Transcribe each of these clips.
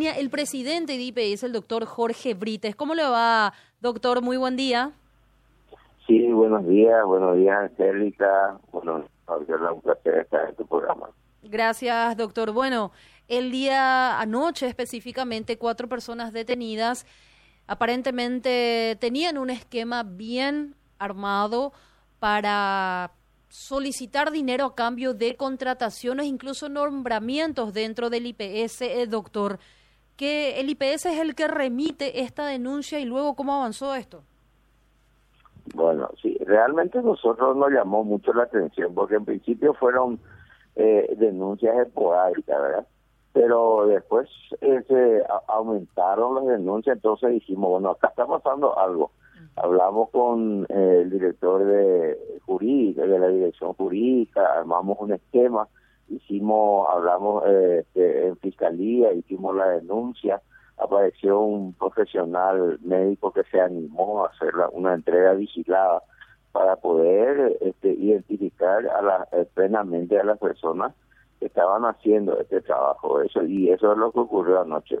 El presidente de IPS, el doctor Jorge Brites. ¿Cómo le va, doctor? Muy buen día. Sí, buenos días, buenos días, Angélica. Bueno, un placer estar en tu programa. Gracias, doctor. Bueno, el día anoche específicamente, cuatro personas detenidas aparentemente tenían un esquema bien armado para solicitar dinero a cambio de contrataciones, incluso nombramientos dentro del IPS, eh, doctor que el IPS es el que remite esta denuncia y luego cómo avanzó esto. Bueno, sí, realmente nosotros nos llamó mucho la atención porque en principio fueron eh, denuncias esporádicas, ¿verdad? Pero después eh, se aumentaron las denuncias, entonces dijimos, bueno, acá está pasando algo. Hablamos con eh, el director de jurídica, de la dirección jurídica, armamos un esquema hicimos, hablamos eh, en fiscalía, hicimos la denuncia, apareció un profesional médico que se animó a hacer una entrega vigilada para poder este, identificar a la, eh, plenamente a las personas que estaban haciendo este trabajo. Eso y eso es lo que ocurrió anoche.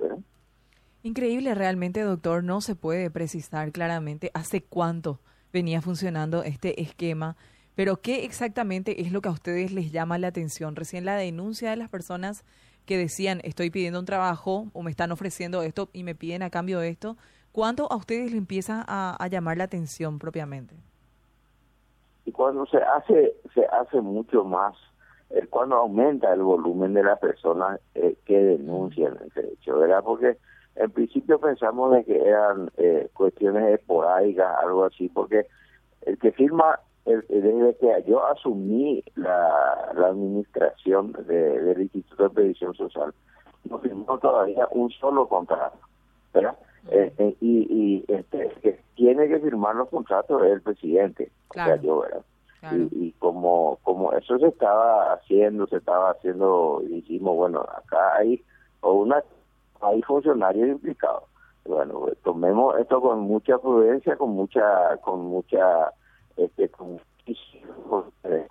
Increíble realmente, doctor. No se puede precisar claramente hace cuánto venía funcionando este esquema pero ¿qué exactamente es lo que a ustedes les llama la atención? Recién la denuncia de las personas que decían estoy pidiendo un trabajo o me están ofreciendo esto y me piden a cambio de esto. ¿Cuándo a ustedes les empieza a, llamar la atención propiamente? Y cuando se hace, se hace mucho más, es cuando aumenta el volumen de las personas eh, que denuncian ese hecho, ¿verdad? Porque en principio pensamos de que eran eh, cuestiones esporádicas, algo así, porque el que firma desde que yo asumí la, administración del Instituto de Previsión Social, no firmó todavía un solo contrato, ¿verdad? Eh, eh, y, este, que tiene que firmar los contratos es el presidente, o sea, yo, ¿verdad? Y, como como eso se estaba haciendo, se estaba haciendo, dijimos, bueno, acá hay o una hay funcionarios implicados. Bueno, pues, tomemos esto con mucha prudencia, con mucha con mucha este, con,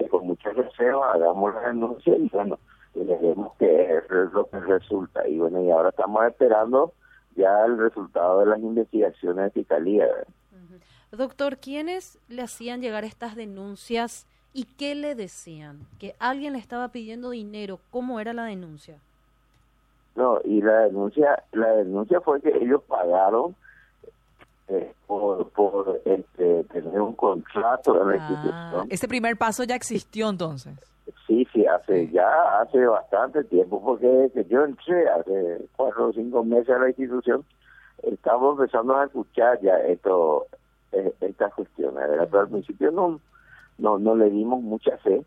con mucha reserva, hagamos la denuncia y bueno, y vemos que es lo que resulta. Y bueno, y ahora estamos esperando ya el resultado de las investigaciones de Fiscalía. Doctor, ¿quiénes le hacían llegar estas denuncias y qué le decían? Que alguien le estaba pidiendo dinero, ¿cómo era la denuncia? No, y la denuncia, la denuncia fue que ellos pagaron eh, por, por este, tener un contrato de la ah, institución. Este primer paso ya existió entonces. Sí, sí, hace ya hace bastante tiempo, porque yo entré hace cuatro o cinco meses a la institución, estamos empezando a escuchar ya esto, eh, estas cuestiones. Pero al principio no, no, no le dimos mucha fe,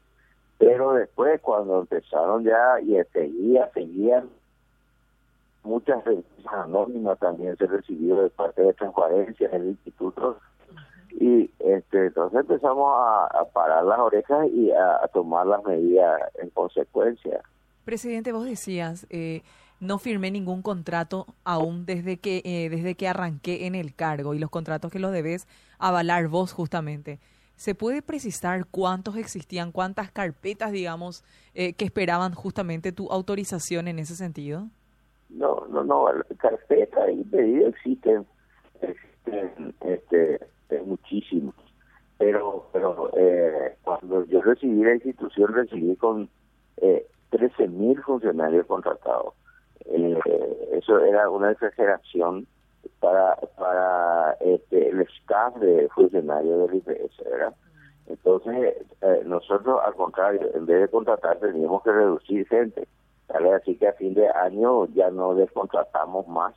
pero después cuando empezaron ya y seguía, seguían muchas revistas anónimas también se recibió de parte de transparencia en el instituto y este entonces empezamos a, parar las orejas y a, tomar las medidas en consecuencia. Presidente, vos decías, eh, no firmé ningún contrato aún desde que eh, desde que arranqué en el cargo y los contratos que los debes avalar vos justamente. ¿Se puede precisar cuántos existían, cuántas carpetas, digamos, eh, que esperaban justamente tu autorización en ese sentido? No, no, no, carpeta y pedido existen, existen este, muchísimos. Pero, pero eh, cuando yo recibí la institución, recibí con eh, 13 mil funcionarios contratados. Eh, eso era una exageración para para este, el staff de funcionarios del IPS, ¿verdad? Entonces, eh, nosotros, al contrario, en vez de contratar, teníamos que reducir gente. Así que a fin de año ya no descontratamos más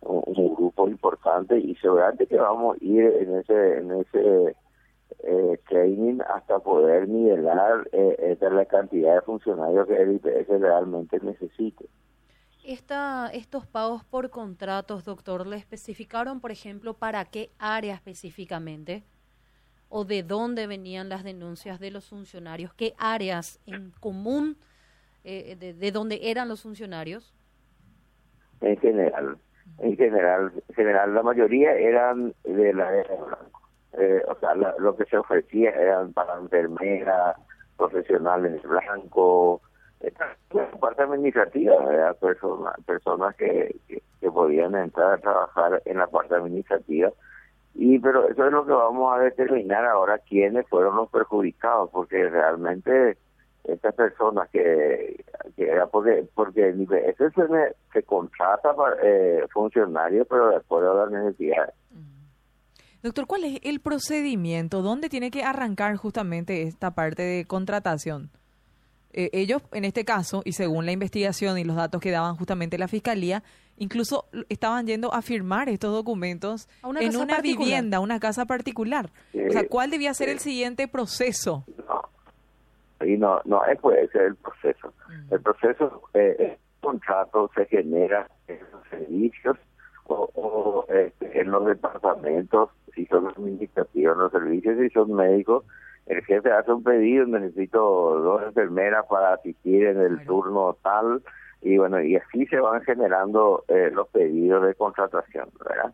un, grupo importante y seguramente que vamos a ir en ese en ese eh, training hasta poder nivelar eh, la cantidad de funcionarios que el IPS realmente necesite. Esta, estos pagos por contratos, doctor, ¿le especificaron, por ejemplo, para qué área específicamente? ¿O de dónde venían las denuncias de los funcionarios? ¿Qué áreas en común eh, de, de dónde eran los funcionarios? En general, en general, general la mayoría eran de la eh, o sea, lo que se ofrecía eran para enfermeras, profesionales blancos, la parte administrativa, personas, personas que, que, podían entrar a trabajar en la parte administrativa. Y pero eso es lo que vamos a determinar ahora quiénes fueron los perjudicados, porque realmente estas personas que, que era porque porque ese se, se contrata para eh, funcionarios pero después de las necesidades. Doctor, ¿cuál es el procedimiento? ¿Dónde tiene que arrancar justamente esta parte de contratación? Eh, ellos, en este caso, y según la investigación y los datos que daban justamente la fiscalía, incluso estaban yendo a firmar estos documentos en una vivienda, una casa particular. o sea, ¿cuál debía ser el siguiente proceso? No, y no, no puede ser el proceso. Mm. El proceso, eh, el contrato se genera en los servicios o, este, en los departamentos, si son administrativos, los servicios, si son médicos, el jefe hace un pedido, necesito dos enfermeras para asistir en el turno tal, y bueno, y así se van generando eh, los pedidos de contratación, ¿verdad?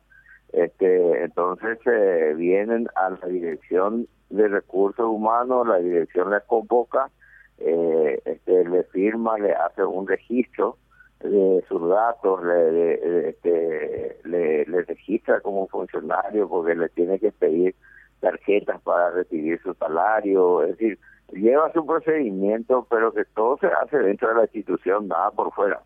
Este, entonces eh, vienen a la dirección de recursos humanos, la dirección les convoca, eh, este, le firma, le hace un registro de sus datos, este, le, le registra como funcionario porque le tiene que pedir tarjetas para recibir su salario, es decir, lleva su procedimiento, pero que todo se hace dentro de la institución, nada por fuera.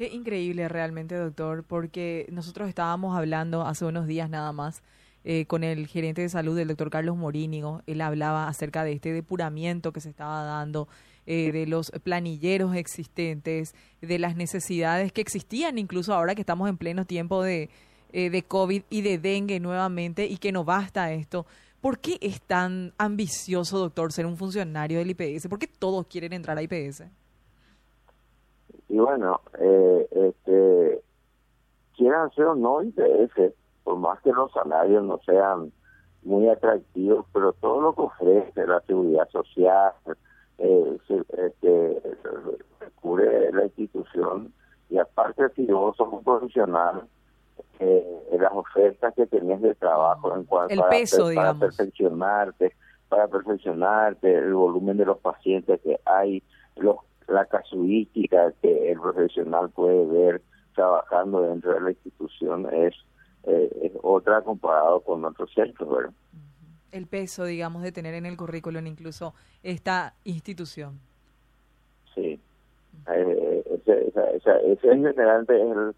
Qué increíble realmente, doctor, porque nosotros estábamos hablando hace unos días nada más eh, con el gerente de salud, el doctor Carlos Morínigo. Él hablaba acerca de este depuramiento que se estaba dando, eh, de los planilleros existentes, de las necesidades que existían, incluso ahora que estamos en pleno tiempo de, eh, de COVID y de dengue nuevamente y que no basta esto. ¿Por qué es tan ambicioso, doctor, ser un funcionario del IPS? ¿Por qué todos quieren entrar a IPS? Y bueno, eh, este, quieran ser o no IPS, por más que los salarios no sean muy atractivos, pero todo lo que ofrece la seguridad social, eh, este, cubre la institución, y aparte si vos sos un profesional, eh, las ofertas que tenías de trabajo en cuanto el peso, para, perfeccionarte, para perfeccionarte, el volumen de los pacientes que hay, los, la casuística que el profesional puede ver trabajando dentro de la institución es, eh, es otra comparado con otros centros, El peso, digamos, de tener en el currículum incluso esta institución. Sí, eh, ese, esa, ese, generalmente es el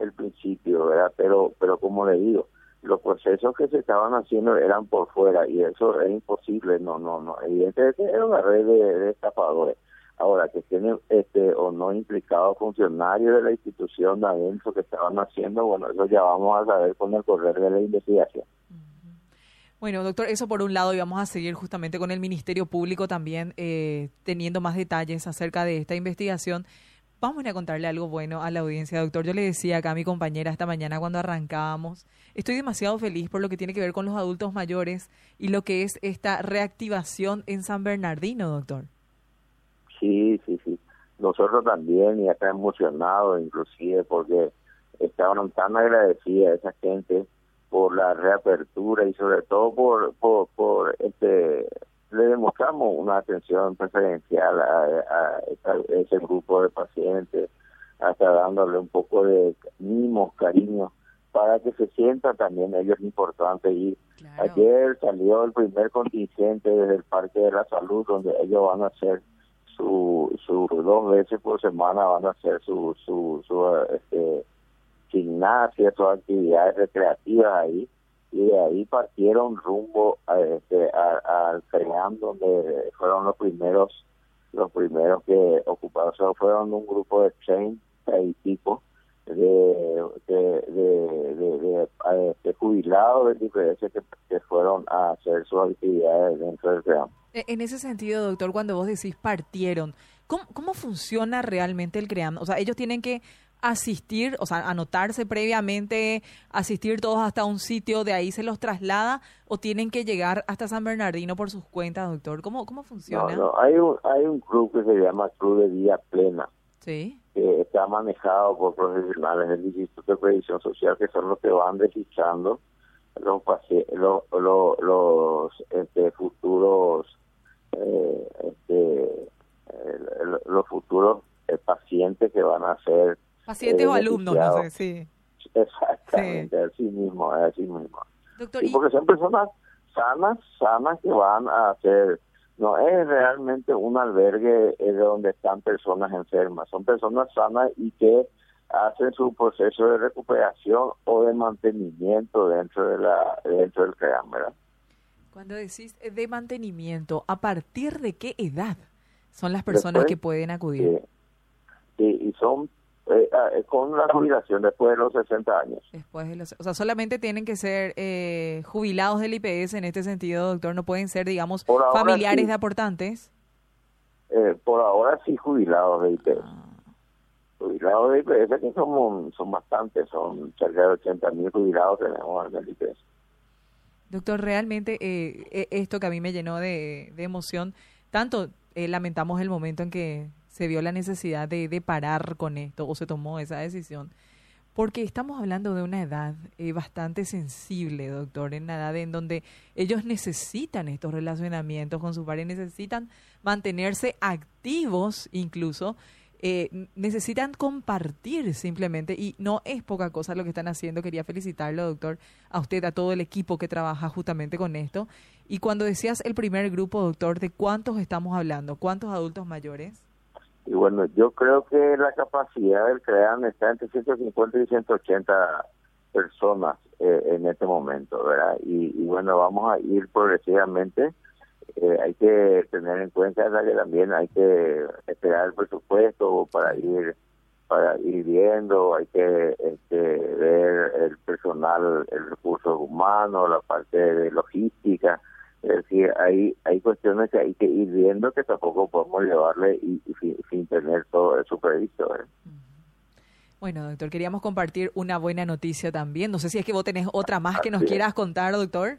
el principio, ¿verdad? Pero, pero como le digo, los procesos que se estaban haciendo eran por fuera y eso es imposible, no, no, no, evidentemente era una red de, estafadores. Ahora, que tienen este o no implicados funcionarios de la institución de adentro que estaban haciendo, bueno, eso ya vamos a saber con el correr de la investigación. Bueno, doctor, eso por un lado, y vamos a seguir justamente con el Ministerio Público también eh, teniendo más detalles acerca de esta investigación. Vamos a contarle algo bueno a la audiencia, doctor. Yo le decía acá a mi compañera esta mañana cuando arrancábamos, estoy demasiado feliz por lo que tiene que ver con los adultos mayores y lo que es esta reactivación en San Bernardino, doctor. Sí, sí, sí. Nosotros también, y acá emocionados inclusive, porque estaban tan agradecidas esa gente por la reapertura y sobre todo por, por, por este le demostramos una atención preferencial a, ese grupo de pacientes, hasta dándole un poco de mimos, cariño, para que se sienta también ellos importante. Y ayer salió el primer contingente desde el Parque de la Salud, donde ellos van a hacer su, su dos veces por semana, van a hacer su, su, su este, gimnasia, sus actividades recreativas ahí. Y de ahí partieron rumbo a, este, al CEAM donde fueron los primeros los primeros que ocuparon, o fueron un grupo de 30 y tipo de, de, de, de, jubilados de diferencia que, que, fueron a hacer sus actividades dentro del CEAM. E, en ese sentido, doctor, cuando vos decís partieron, ¿cómo, cómo funciona realmente el CREAM? O sea, ellos tienen que asistir, o sea, anotarse previamente, asistir todos hasta un sitio, de ahí se los traslada o tienen que llegar hasta San Bernardino por sus cuentas, doctor? ¿Cómo, cómo funciona? No, no, hay un, hay un club que se llama Club de Día Plena. Sí. Que está manejado por profesionales del Instituto de Previsión Social, que son los que van registrando los, los, los este, futuros eh, este, los futuros pacientes que van a ser pacientes o alumnos, no sé, sí. Exactamente, así mismo, así mismo. Doctor, y porque son personas sanas, sanas que van a hacer, no es realmente un albergue donde están personas enfermas, son personas sanas y que hacen su proceso de recuperación o de mantenimiento dentro de la dentro del CREAM, ¿verdad? Cuando decís de mantenimiento, ¿a partir de qué edad son las personas que pueden acudir? Sí, y son eh, eh, con la jubilación después de los 60 años. Después de los, o sea, solamente tienen que ser eh, jubilados del IPS en este sentido, doctor, no pueden ser, digamos, familiares de aportantes. por ahora sí jubilados de IPS. Ah. Jubilados de IPS que son, son bastantes, son cerca de 80 mil jubilados tenemos en el IPS. Doctor, realmente esto que a mí me llenó de, de emoción, tanto lamentamos el momento en que se vio la necesidad de, de, parar con esto o se tomó esa decisión. Porque estamos hablando de una edad eh, bastante sensible, doctor, en una edad en donde ellos necesitan estos relacionamientos con sus padres, necesitan mantenerse activos incluso, eh, necesitan compartir simplemente y no es poca cosa lo que están haciendo. Quería felicitarlo, doctor, a usted, a todo el equipo que trabaja justamente con esto. Y cuando decías el primer grupo, doctor, ¿de cuántos estamos hablando? ¿Cuántos adultos mayores? Y bueno, yo creo que la capacidad del CREAN está entre 150 y 180 personas eh, en este momento, ¿verdad? Y, bueno, vamos a ir progresivamente. Eh, hay que tener en cuenta que también hay que esperar el presupuesto para ir para ir viendo, hay que este, ver el personal, el recurso humano, la parte de logística, es decir, hay, hay cuestiones que hay que ir viendo que tampoco podemos llevarle y, sin, tener todo eso previsto. ¿eh? Bueno, doctor, queríamos compartir una buena noticia también. No sé si es que vos tenés otra más que nos quieras contar, doctor.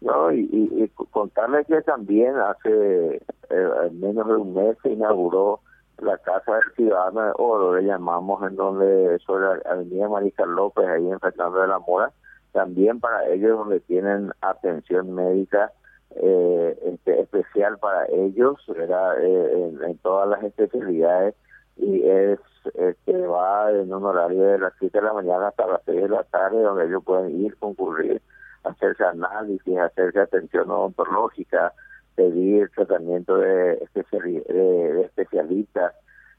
No, y, y, contarle que también hace eh, menos de un mes se inauguró la Casa del Ciudadano de Oro, le llamamos, en donde sobre la Avenida Marisa López, ahí en Fernando de la Mora, también para ellos donde tienen atención médica eh, este, especial para ellos, ¿verdad? Eh, en, todas las especialidades y es este, va en un horario de las 7 de la mañana hasta las 6 de la tarde donde ellos pueden ir, concurrir, hacerse análisis, hacerse atención odontológica, pedir tratamiento de, de, especialistas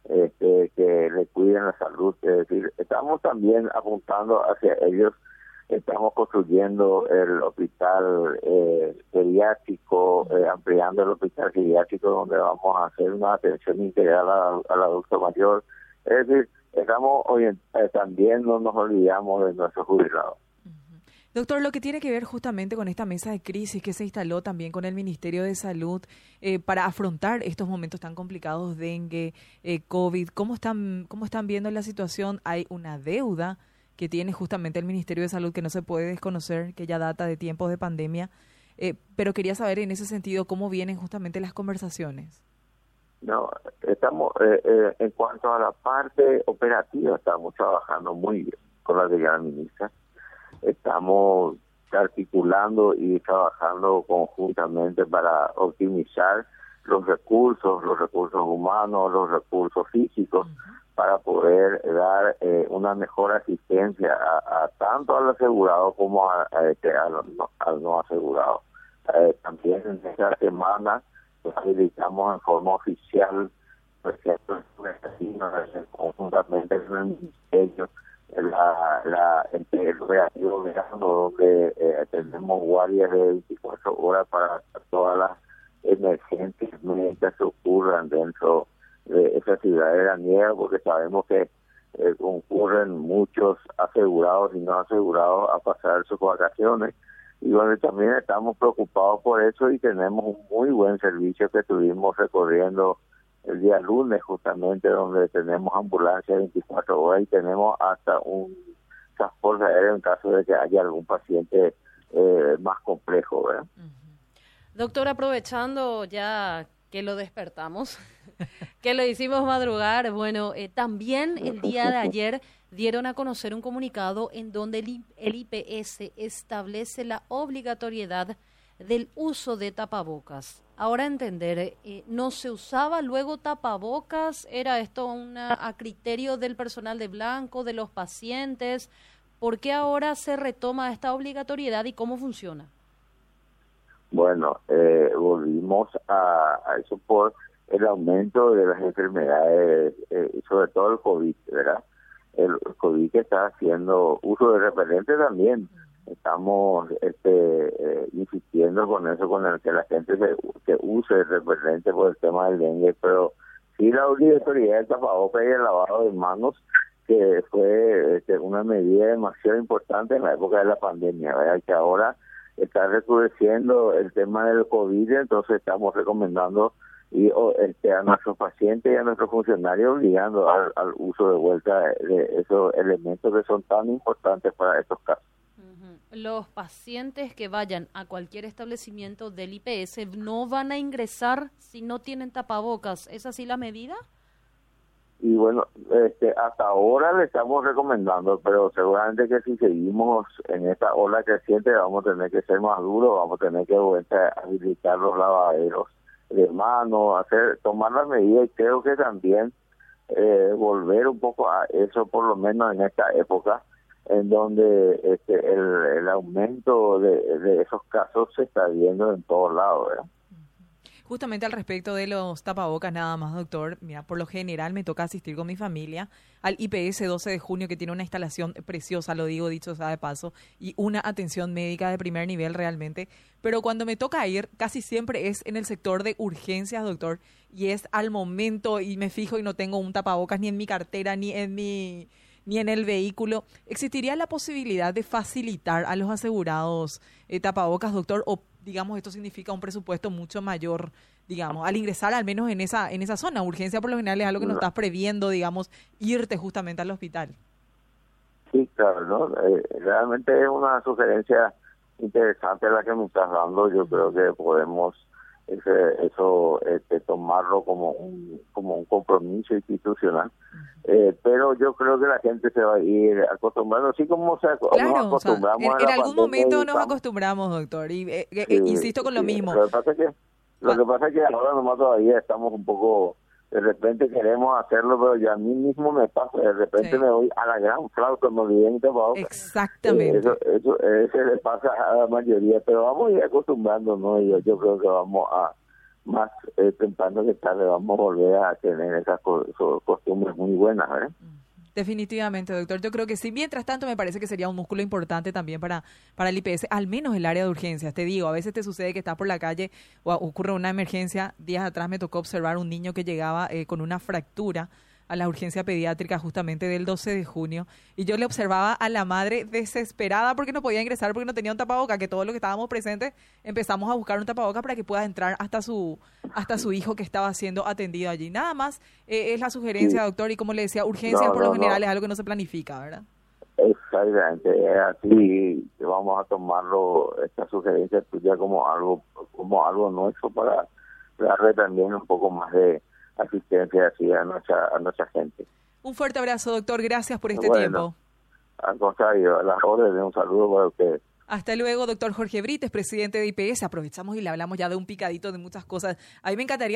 este, que le cuiden la salud. Es decir, estamos también apuntando hacia ellos Estamos construyendo el hospital eh, pediátrico, eh, ampliando el hospital pediátrico donde vamos a hacer una atención integral al, adulto mayor. Es decir, estamos eh, también no nos olvidamos de nuestros jubilados. Doctor, lo que tiene que ver justamente con esta mesa de crisis que se instaló también con el Ministerio de Salud eh, para afrontar estos momentos tan complicados, dengue, eh, COVID, ¿cómo están, ¿cómo están viendo la situación? ¿Hay una deuda que tiene justamente el Ministerio de Salud que no se puede desconocer, que ya data de tiempos de pandemia. Eh, pero quería saber en ese sentido cómo vienen justamente las conversaciones. No, estamos, eh, eh, en cuanto a la parte operativa, estamos trabajando muy bien con la de ministra. Estamos articulando y trabajando conjuntamente para optimizar los recursos, los recursos humanos, los recursos físicos, para poder dar eh, una mejor asistencia a, tanto al asegurado como a, este, al, no asegurado. Eh, también en esta semana habilitamos en forma oficial, por ejemplo, conjuntamente con el Ministerio, la, la, el operativo verano, donde eh, tenemos guardias de 24 horas para todas las emergencias médicas que ocurran dentro de esa ciudad de la nieve porque sabemos que eh, concurren muchos asegurados y no asegurados a pasar sus vacaciones y bueno también estamos preocupados por eso y tenemos un muy buen servicio que tuvimos recorriendo el día lunes justamente donde tenemos ambulancia 24 horas y tenemos hasta un transporte aéreo en caso de que haya algún paciente eh, más complejo. Doctor, aprovechando ya que lo despertamos, que lo hicimos madrugar. Bueno, eh, también el día de ayer dieron a conocer un comunicado en donde el, IPS establece la obligatoriedad del uso de tapabocas. Ahora entender, eh, ¿no se usaba luego tapabocas? ¿Era esto una, a criterio del personal de blanco, de los pacientes? ¿Por qué ahora se retoma esta obligatoriedad y cómo funciona? Bueno, eh, a, eso por el aumento de las enfermedades, eh, sobre todo el COVID, ¿verdad? El COVID que está haciendo uso de repelente también. Estamos este, eh, insistiendo con eso, con el que la gente se, que use el repelente por el tema del dengue, pero sí la obligatoriedad del tapabocas y el lavado de manos, que fue este, una medida demasiado importante en la época de la pandemia, ¿verdad? Que ahora está recrudeciendo el tema del COVID, entonces estamos recomendando y este, a nuestros pacientes y a nuestros funcionarios obligando al, uso de vuelta de esos elementos que son tan importantes para estos casos. Los pacientes que vayan a cualquier establecimiento del IPS no van a ingresar si no tienen tapabocas. ¿Es así la medida? Y bueno, este, hasta ahora le estamos recomendando, pero seguramente que si seguimos en esta ola creciente vamos a tener que ser más duros, vamos a tener que habilitar los lavaderos de mano, hacer, tomar las medidas y creo que también eh, volver un poco a eso, por lo menos en esta época, en donde este, el, el aumento de, de esos casos se está viendo en todos lados. Justamente al respecto de los tapabocas, nada más, doctor. Mira, por lo general me toca asistir con mi familia al IPS 12 de junio, que tiene una instalación preciosa, lo digo dicho sea de paso, y una atención médica de primer nivel realmente. Pero cuando me toca ir, casi siempre es en el sector de urgencias, doctor, y es al momento y me fijo y no tengo un tapabocas ni en mi cartera ni en mi ni en el vehículo. ¿Existiría la posibilidad de facilitar a los asegurados eh, tapabocas, doctor, digamos, esto significa un presupuesto mucho mayor, digamos, al ingresar al menos en esa, en esa zona. Urgencia por lo general es algo que no estás previendo, digamos, irte justamente al hospital. Sí, claro, ¿no? Eh, realmente es una sugerencia interesante la que me estás dando. Yo creo que podemos ese, eso este, tomarlo como un, como un compromiso institucional. Eh, pero yo creo que la gente se va a ir acostumbrando, así como se claro, acostumbramos. en, algún momento nos acostumbramos, doctor, y eh, eh, insisto con lo mismo. Lo que pasa es que, lo que, pasa es que ahora nomás todavía estamos un poco de repente queremos hacerlo, pero yo a mí mismo me pasa, de repente me voy a la gran flauta, me olvidé mi Exactamente. eso, eso, ese le pasa a la mayoría, pero vamos a ir acostumbrándonos, yo, yo creo que vamos a, más eh, temprano que tarde, vamos a volver a tener esas costumbres muy buenas, ¿eh? Definitivamente, doctor. Yo creo que sí. Mientras tanto, me parece que sería un músculo importante también para, para el IPS, al menos el área de urgencias. Te digo, a veces te sucede que estás por la calle o ocurre una emergencia. Días atrás me tocó observar un niño que llegaba eh, con una fractura a la urgencia pediátrica justamente del 12 de junio y yo le observaba a la madre desesperada porque no podía ingresar porque no tenía un tapaboca, que todos los que estábamos presentes empezamos a buscar un tapaboca para que pueda entrar hasta su hasta su hijo que estaba siendo atendido allí. Nada más eh, es la sugerencia, doctor, y como le decía, urgencia por lo general es algo que no se planifica, ¿verdad? Exactamente, así vamos a tomarlo, esta sugerencia tuya como algo como algo nuestro para darle también un poco más de asistencia así a nuestra, a nuestra gente. Un fuerte abrazo, doctor. Gracias por este tiempo. Al contrario, a las órdenes, un saludo para ustedes. Hasta luego, doctor Jorge Brites, presidente de IPS. Aprovechamos y le hablamos ya de un picadito de muchas cosas. A mí me encantaría